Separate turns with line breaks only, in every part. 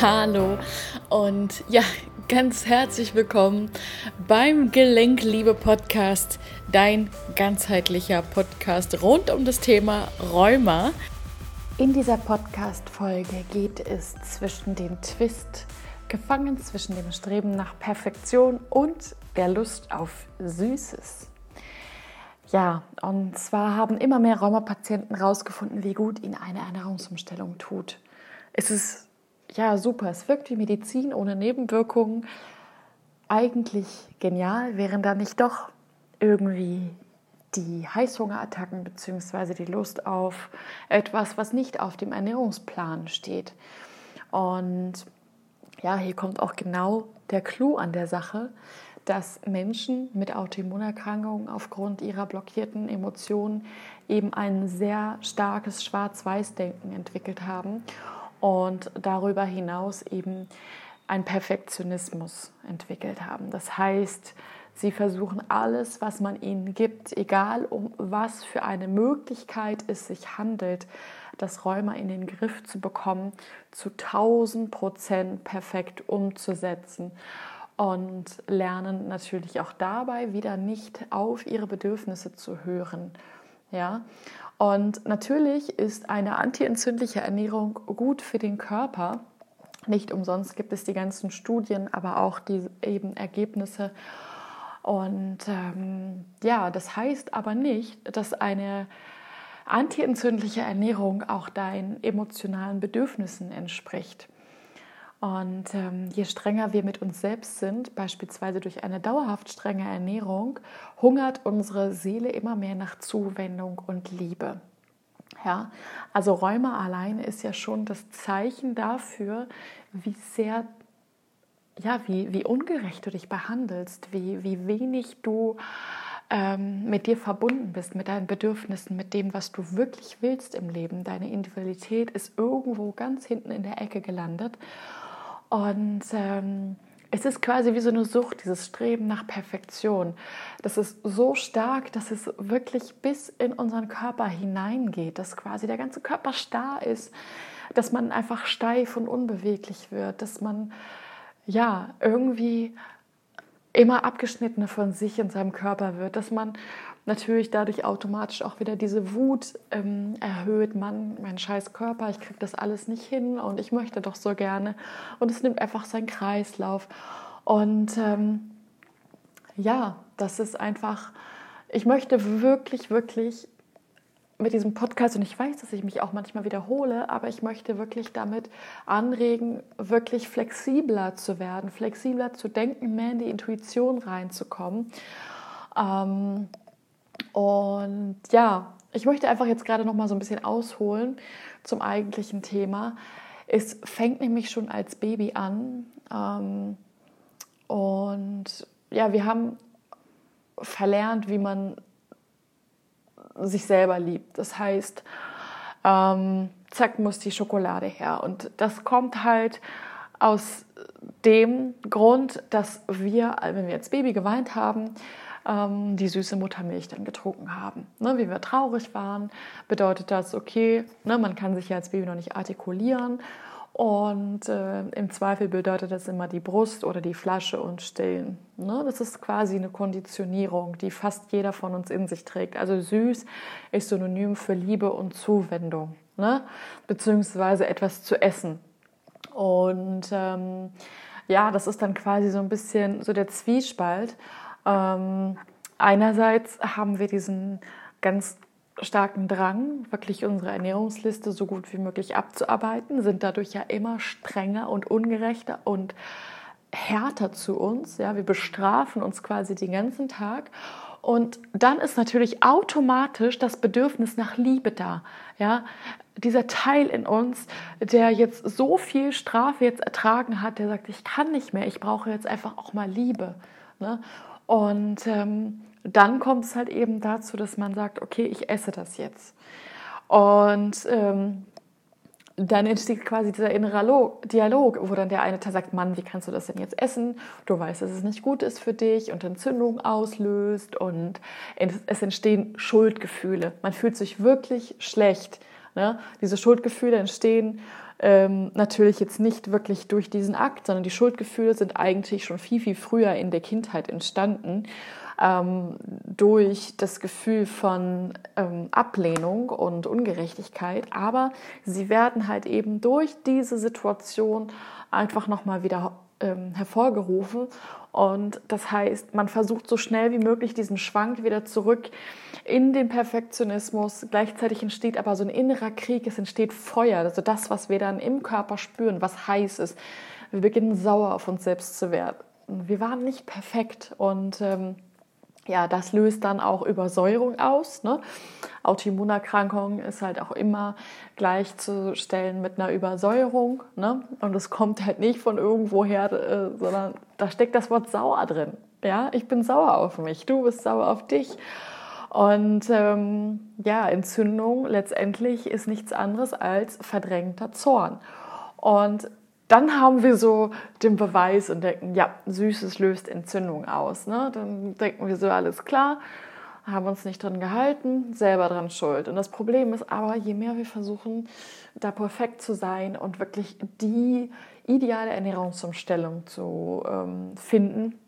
Hallo und ja, ganz herzlich willkommen beim Gelenkliebe Podcast, dein ganzheitlicher Podcast rund um das Thema Rheuma. In dieser Podcast-Folge geht es zwischen dem Twist, gefangen zwischen dem Streben nach Perfektion und der Lust auf Süßes. Ja, und zwar haben immer mehr Rheumapatienten herausgefunden, wie gut ihnen eine Ernährungsumstellung tut. Es ist ja super, es wirkt wie Medizin ohne Nebenwirkungen. Eigentlich genial, wären da nicht doch irgendwie die Heißhungerattacken bzw. die Lust auf etwas, was nicht auf dem Ernährungsplan steht. Und ja, hier kommt auch genau der Clou an der Sache dass Menschen mit Autoimmunerkrankungen aufgrund ihrer blockierten Emotionen eben ein sehr starkes Schwarz-Weiß-Denken entwickelt haben und darüber hinaus eben ein Perfektionismus entwickelt haben. Das heißt, sie versuchen alles, was man ihnen gibt, egal um was für eine Möglichkeit es sich handelt, das Rheuma in den Griff zu bekommen, zu 1000 Prozent perfekt umzusetzen und lernen natürlich auch dabei wieder nicht auf ihre Bedürfnisse zu hören. Ja? Und natürlich ist eine antientzündliche Ernährung gut für den Körper. Nicht umsonst gibt es die ganzen Studien, aber auch die eben Ergebnisse. Und ähm, ja, das heißt aber nicht, dass eine antientzündliche Ernährung auch deinen emotionalen Bedürfnissen entspricht. Und ähm, je strenger wir mit uns selbst sind, beispielsweise durch eine dauerhaft strenge Ernährung, hungert unsere Seele immer mehr nach Zuwendung und Liebe. Ja, also Rheuma alleine ist ja schon das Zeichen dafür, wie sehr, ja, wie, wie ungerecht du dich behandelst, wie, wie wenig du ähm, mit dir verbunden bist, mit deinen Bedürfnissen, mit dem, was du wirklich willst im Leben. Deine Individualität ist irgendwo ganz hinten in der Ecke gelandet. Und ähm, es ist quasi wie so eine Sucht, dieses Streben nach Perfektion. Das ist so stark, dass es wirklich bis in unseren Körper hineingeht, dass quasi der ganze Körper starr ist, dass man einfach steif und unbeweglich wird, dass man ja irgendwie immer abgeschnittener von sich in seinem Körper wird, dass man natürlich dadurch automatisch auch wieder diese Wut ähm, erhöht. Mann, mein scheiß Körper, ich kriege das alles nicht hin und ich möchte doch so gerne. Und es nimmt einfach seinen Kreislauf. Und ähm, ja, das ist einfach, ich möchte wirklich, wirklich mit diesem Podcast, und ich weiß, dass ich mich auch manchmal wiederhole, aber ich möchte wirklich damit anregen, wirklich flexibler zu werden, flexibler zu denken, mehr in die Intuition reinzukommen. Ähm, und ja, ich möchte einfach jetzt gerade noch mal so ein bisschen ausholen zum eigentlichen Thema. Es fängt nämlich schon als Baby an. Ähm, und ja, wir haben verlernt, wie man sich selber liebt. Das heißt, ähm, zack, muss die Schokolade her. Und das kommt halt aus dem Grund, dass wir, wenn wir als Baby geweint haben, ähm, die süße Muttermilch dann getrunken haben. Ne, wie wir traurig waren, bedeutet das, okay, ne, man kann sich ja als Baby noch nicht artikulieren und äh, im Zweifel bedeutet das immer die Brust oder die Flasche und stillen. Ne? Das ist quasi eine Konditionierung, die fast jeder von uns in sich trägt. Also süß ist synonym für Liebe und Zuwendung, ne? beziehungsweise etwas zu essen. Und ähm, ja, das ist dann quasi so ein bisschen so der Zwiespalt. Ähm, einerseits haben wir diesen ganz starken Drang, wirklich unsere Ernährungsliste so gut wie möglich abzuarbeiten, sind dadurch ja immer strenger und ungerechter und härter zu uns. Ja, wir bestrafen uns quasi den ganzen Tag. Und dann ist natürlich automatisch das Bedürfnis nach Liebe da. Ja, dieser Teil in uns, der jetzt so viel Strafe jetzt ertragen hat, der sagt, ich kann nicht mehr, ich brauche jetzt einfach auch mal Liebe. Ne? Und ähm, dann kommt es halt eben dazu, dass man sagt, okay, ich esse das jetzt. Und ähm, dann entsteht quasi dieser innere Dialog, wo dann der eine sagt, Mann, wie kannst du das denn jetzt essen? Du weißt, dass es nicht gut ist für dich und Entzündung auslöst und es entstehen Schuldgefühle. Man fühlt sich wirklich schlecht, Ne? Diese Schuldgefühle entstehen ähm, natürlich jetzt nicht wirklich durch diesen Akt, sondern die Schuldgefühle sind eigentlich schon viel, viel früher in der Kindheit entstanden ähm, durch das Gefühl von ähm, Ablehnung und Ungerechtigkeit. Aber sie werden halt eben durch diese Situation einfach nochmal wieder ähm, hervorgerufen. Und das heißt, man versucht so schnell wie möglich diesen Schwank wieder zurück in den Perfektionismus. Gleichzeitig entsteht aber so ein innerer Krieg, es entsteht Feuer, also das, was wir dann im Körper spüren, was heiß ist. Wir beginnen sauer auf uns selbst zu werden. Wir waren nicht perfekt und ähm, ja, das löst dann auch Übersäuerung aus. Ne? Autoimmunerkrankung ist halt auch immer gleichzustellen mit einer Übersäuerung. Ne? Und es kommt halt nicht von irgendwoher, äh, sondern da steckt das Wort sauer drin. Ja, ich bin sauer auf mich, du bist sauer auf dich. Und ähm, ja, Entzündung letztendlich ist nichts anderes als verdrängter Zorn. Und dann haben wir so den Beweis und denken, ja, Süßes löst Entzündung aus. Ne? Dann denken wir so, alles klar, haben uns nicht dran gehalten, selber dran schuld. Und das Problem ist aber, je mehr wir versuchen, da perfekt zu sein und wirklich die ideale Ernährungsumstellung zu ähm, finden,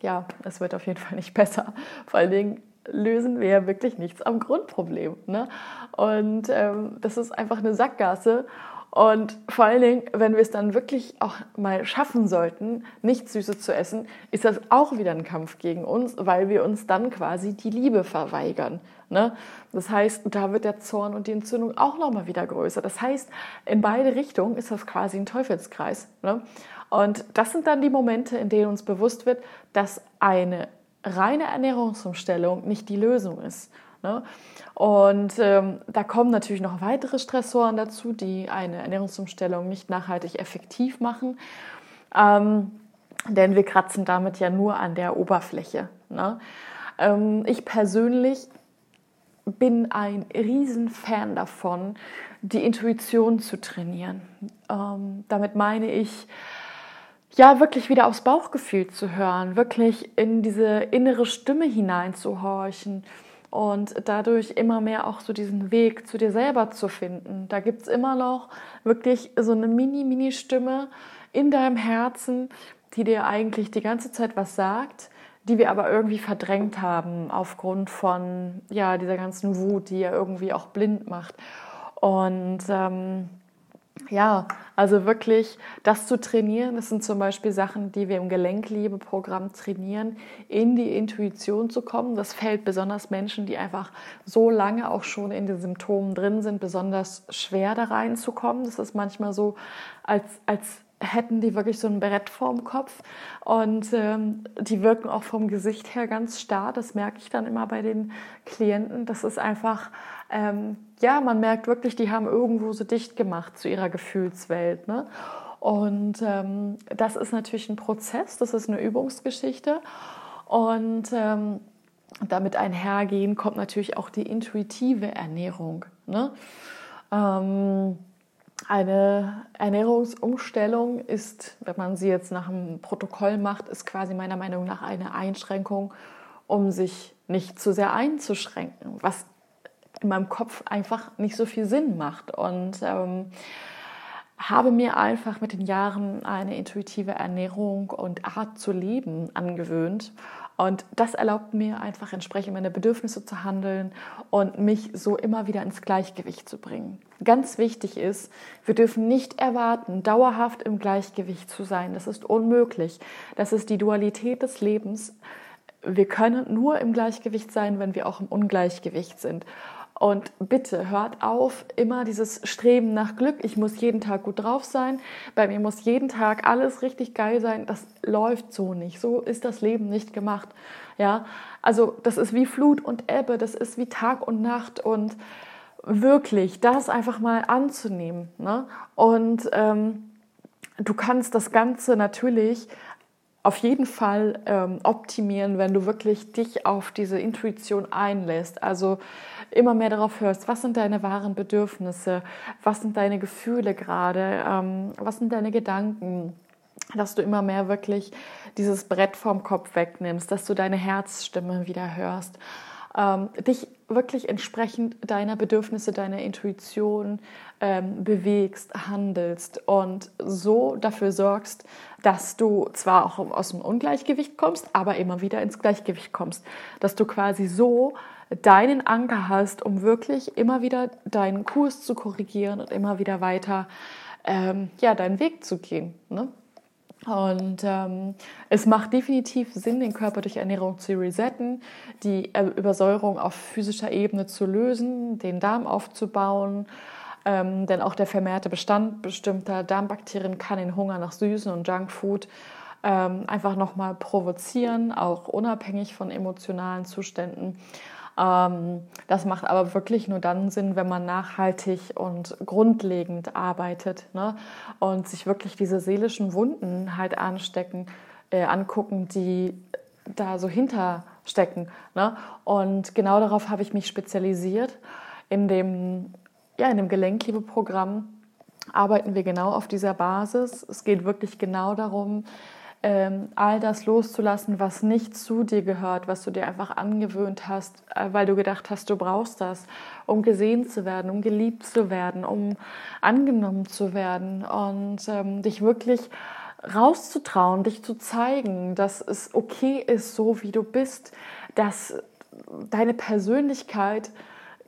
ja, es wird auf jeden Fall nicht besser. Vor allen Dingen lösen wir ja wirklich nichts am Grundproblem. Ne? Und ähm, das ist einfach eine Sackgasse. Und vor allen Dingen, wenn wir es dann wirklich auch mal schaffen sollten, nichts Süßes zu essen, ist das auch wieder ein Kampf gegen uns, weil wir uns dann quasi die Liebe verweigern. Ne? Das heißt, da wird der Zorn und die Entzündung auch nochmal wieder größer. Das heißt, in beide Richtungen ist das quasi ein Teufelskreis. Ne? Und das sind dann die Momente, in denen uns bewusst wird, dass eine reine Ernährungsumstellung nicht die Lösung ist. Ne? Und ähm, da kommen natürlich noch weitere Stressoren dazu, die eine Ernährungsumstellung nicht nachhaltig effektiv machen. Ähm, denn wir kratzen damit ja nur an der Oberfläche. Ne? Ähm, ich persönlich bin ein Riesenfan davon, die Intuition zu trainieren. Ähm, damit meine ich, ja, wirklich wieder aufs Bauchgefühl zu hören, wirklich in diese innere Stimme hineinzuhorchen und dadurch immer mehr auch so diesen Weg zu dir selber zu finden. Da gibt es immer noch wirklich so eine Mini-Mini-Stimme in deinem Herzen, die dir eigentlich die ganze Zeit was sagt, die wir aber irgendwie verdrängt haben aufgrund von ja, dieser ganzen Wut, die ja irgendwie auch blind macht. Und ähm, ja, also wirklich das zu trainieren, das sind zum Beispiel Sachen, die wir im Gelenkliebe-Programm trainieren, in die Intuition zu kommen. Das fällt besonders Menschen, die einfach so lange auch schon in den Symptomen drin sind, besonders schwer da reinzukommen. Das ist manchmal so, als, als hätten die wirklich so ein Brett vorm Kopf und ähm, die wirken auch vom Gesicht her ganz starr. Das merke ich dann immer bei den Klienten. Das ist einfach ähm, ja, man merkt wirklich, die haben irgendwo so dicht gemacht zu ihrer Gefühlswelt. Ne? Und ähm, das ist natürlich ein Prozess, das ist eine Übungsgeschichte. Und ähm, damit einhergehen kommt natürlich auch die intuitive Ernährung. Ne? Ähm, eine Ernährungsumstellung ist, wenn man sie jetzt nach einem Protokoll macht, ist quasi meiner Meinung nach eine Einschränkung, um sich nicht zu sehr einzuschränken, was in meinem Kopf einfach nicht so viel Sinn macht. Und ähm, habe mir einfach mit den Jahren eine intuitive Ernährung und Art zu leben angewöhnt. Und das erlaubt mir einfach entsprechend meine Bedürfnisse zu handeln und mich so immer wieder ins Gleichgewicht zu bringen. Ganz wichtig ist, wir dürfen nicht erwarten, dauerhaft im Gleichgewicht zu sein. Das ist unmöglich. Das ist die Dualität des Lebens. Wir können nur im Gleichgewicht sein, wenn wir auch im Ungleichgewicht sind. Und bitte hört auf, immer dieses Streben nach Glück. Ich muss jeden Tag gut drauf sein. Bei mir muss jeden Tag alles richtig geil sein. Das läuft so nicht. So ist das Leben nicht gemacht. Ja, also das ist wie Flut und Ebbe. Das ist wie Tag und Nacht und wirklich das einfach mal anzunehmen. Ne? Und ähm, du kannst das Ganze natürlich auf jeden Fall ähm, optimieren, wenn du wirklich dich auf diese Intuition einlässt. Also immer mehr darauf hörst, was sind deine wahren Bedürfnisse, was sind deine Gefühle gerade, ähm, was sind deine Gedanken, dass du immer mehr wirklich dieses Brett vom Kopf wegnimmst, dass du deine Herzstimme wieder hörst. Ähm, dich wirklich entsprechend deiner Bedürfnisse, deiner Intuition ähm, bewegst, handelst und so dafür sorgst, dass du zwar auch aus dem Ungleichgewicht kommst, aber immer wieder ins Gleichgewicht kommst. Dass du quasi so deinen Anker hast, um wirklich immer wieder deinen Kurs zu korrigieren und immer wieder weiter ähm, ja, deinen Weg zu gehen. Ne? Und ähm, es macht definitiv Sinn, den Körper durch Ernährung zu resetten, die äh, Übersäuerung auf physischer Ebene zu lösen, den Darm aufzubauen. Ähm, denn auch der vermehrte Bestand bestimmter Darmbakterien kann den Hunger nach Süßen und Junkfood ähm, einfach nochmal provozieren, auch unabhängig von emotionalen Zuständen. Ähm, das macht aber wirklich nur dann Sinn, wenn man nachhaltig und grundlegend arbeitet ne? und sich wirklich diese seelischen Wunden halt anstecken, äh, angucken, die da so hinterstecken. Ne? Und genau darauf habe ich mich spezialisiert. In dem, ja, in dem Gelenkliebe-Programm arbeiten wir genau auf dieser Basis. Es geht wirklich genau darum, ähm, all das loszulassen, was nicht zu dir gehört, was du dir einfach angewöhnt hast, äh, weil du gedacht hast, du brauchst das, um gesehen zu werden, um geliebt zu werden, um angenommen zu werden und ähm, dich wirklich rauszutrauen, dich zu zeigen, dass es okay ist, so wie du bist, dass deine Persönlichkeit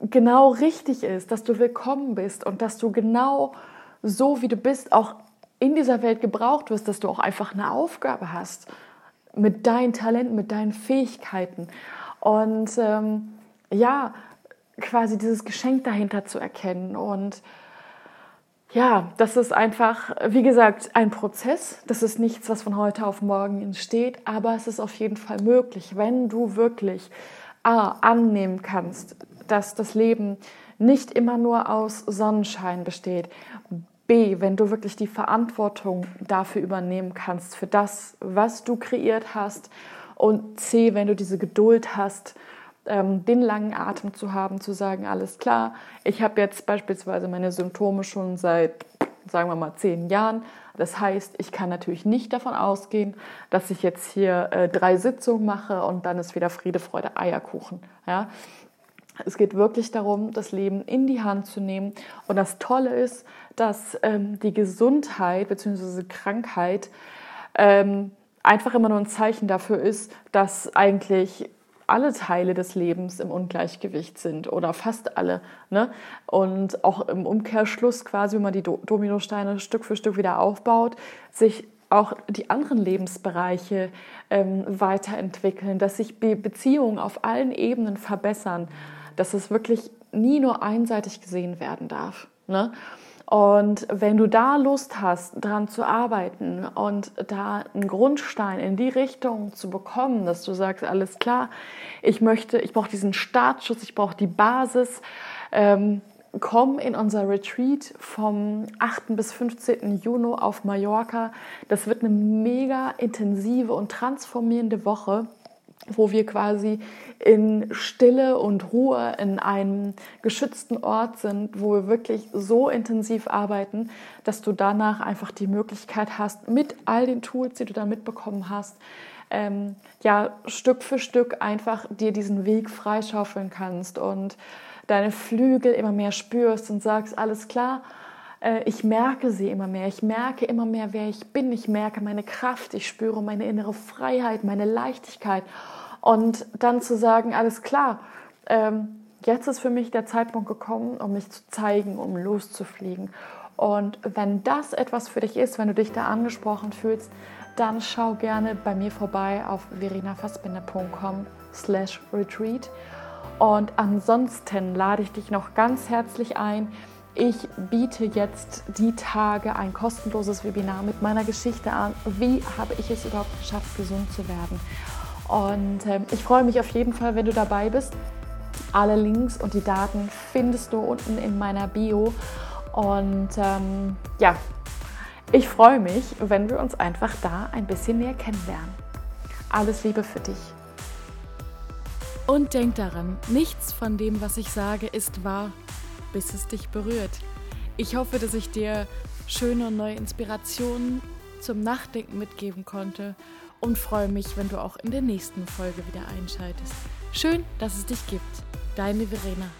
genau richtig ist, dass du willkommen bist und dass du genau so wie du bist auch in dieser Welt gebraucht wirst, dass du auch einfach eine Aufgabe hast mit deinen Talenten, mit deinen Fähigkeiten. Und ähm, ja, quasi dieses Geschenk dahinter zu erkennen. Und ja, das ist einfach, wie gesagt, ein Prozess. Das ist nichts, was von heute auf morgen entsteht, aber es ist auf jeden Fall möglich, wenn du wirklich A, annehmen kannst, dass das Leben nicht immer nur aus Sonnenschein besteht. B, wenn du wirklich die Verantwortung dafür übernehmen kannst, für das, was du kreiert hast. Und C, wenn du diese Geduld hast, ähm, den langen Atem zu haben, zu sagen, alles klar, ich habe jetzt beispielsweise meine Symptome schon seit, sagen wir mal, zehn Jahren. Das heißt, ich kann natürlich nicht davon ausgehen, dass ich jetzt hier äh, drei Sitzungen mache und dann ist wieder Friede, Freude, Eierkuchen. Ja? Es geht wirklich darum, das Leben in die Hand zu nehmen. Und das Tolle ist, dass ähm, die Gesundheit bzw. Krankheit ähm, einfach immer nur ein Zeichen dafür ist, dass eigentlich alle Teile des Lebens im Ungleichgewicht sind oder fast alle. Ne? Und auch im Umkehrschluss quasi, wenn man die Dominosteine Stück für Stück wieder aufbaut, sich auch die anderen Lebensbereiche ähm, weiterentwickeln, dass sich Be Beziehungen auf allen Ebenen verbessern dass es wirklich nie nur einseitig gesehen werden darf. Ne? Und wenn du da Lust hast, daran zu arbeiten und da einen Grundstein in die Richtung zu bekommen, dass du sagst, alles klar, ich möchte, ich brauche diesen Startschuss, ich brauche die Basis, ähm, komm in unser Retreat vom 8. bis 15. Juni auf Mallorca. Das wird eine mega intensive und transformierende Woche wo wir quasi in Stille und Ruhe in einem geschützten Ort sind, wo wir wirklich so intensiv arbeiten, dass du danach einfach die Möglichkeit hast, mit all den Tools, die du da mitbekommen hast, ähm, ja, Stück für Stück einfach dir diesen Weg freischaufeln kannst und deine Flügel immer mehr spürst und sagst, alles klar, ich merke sie immer mehr. Ich merke immer mehr, wer ich bin. Ich merke meine Kraft. Ich spüre meine innere Freiheit, meine Leichtigkeit. Und dann zu sagen, alles klar, ähm, jetzt ist für mich der Zeitpunkt gekommen, um mich zu zeigen, um loszufliegen. Und wenn das etwas für dich ist, wenn du dich da angesprochen fühlst, dann schau gerne bei mir vorbei auf verinafassbinder.com slash retreat. Und ansonsten lade ich dich noch ganz herzlich ein, ich biete jetzt die Tage ein kostenloses Webinar mit meiner Geschichte an. Wie habe ich es überhaupt geschafft, gesund zu werden? Und ähm, ich freue mich auf jeden Fall, wenn du dabei bist. Alle Links und die Daten findest du unten in meiner Bio. Und ähm, ja, ich freue mich, wenn wir uns einfach da ein bisschen näher kennenlernen. Alles Liebe für dich.
Und denk daran, nichts von dem, was ich sage, ist wahr bis es dich berührt. Ich hoffe, dass ich dir schöne und neue Inspirationen zum Nachdenken mitgeben konnte und freue mich, wenn du auch in der nächsten Folge wieder einschaltest. Schön, dass es dich gibt. Deine Verena.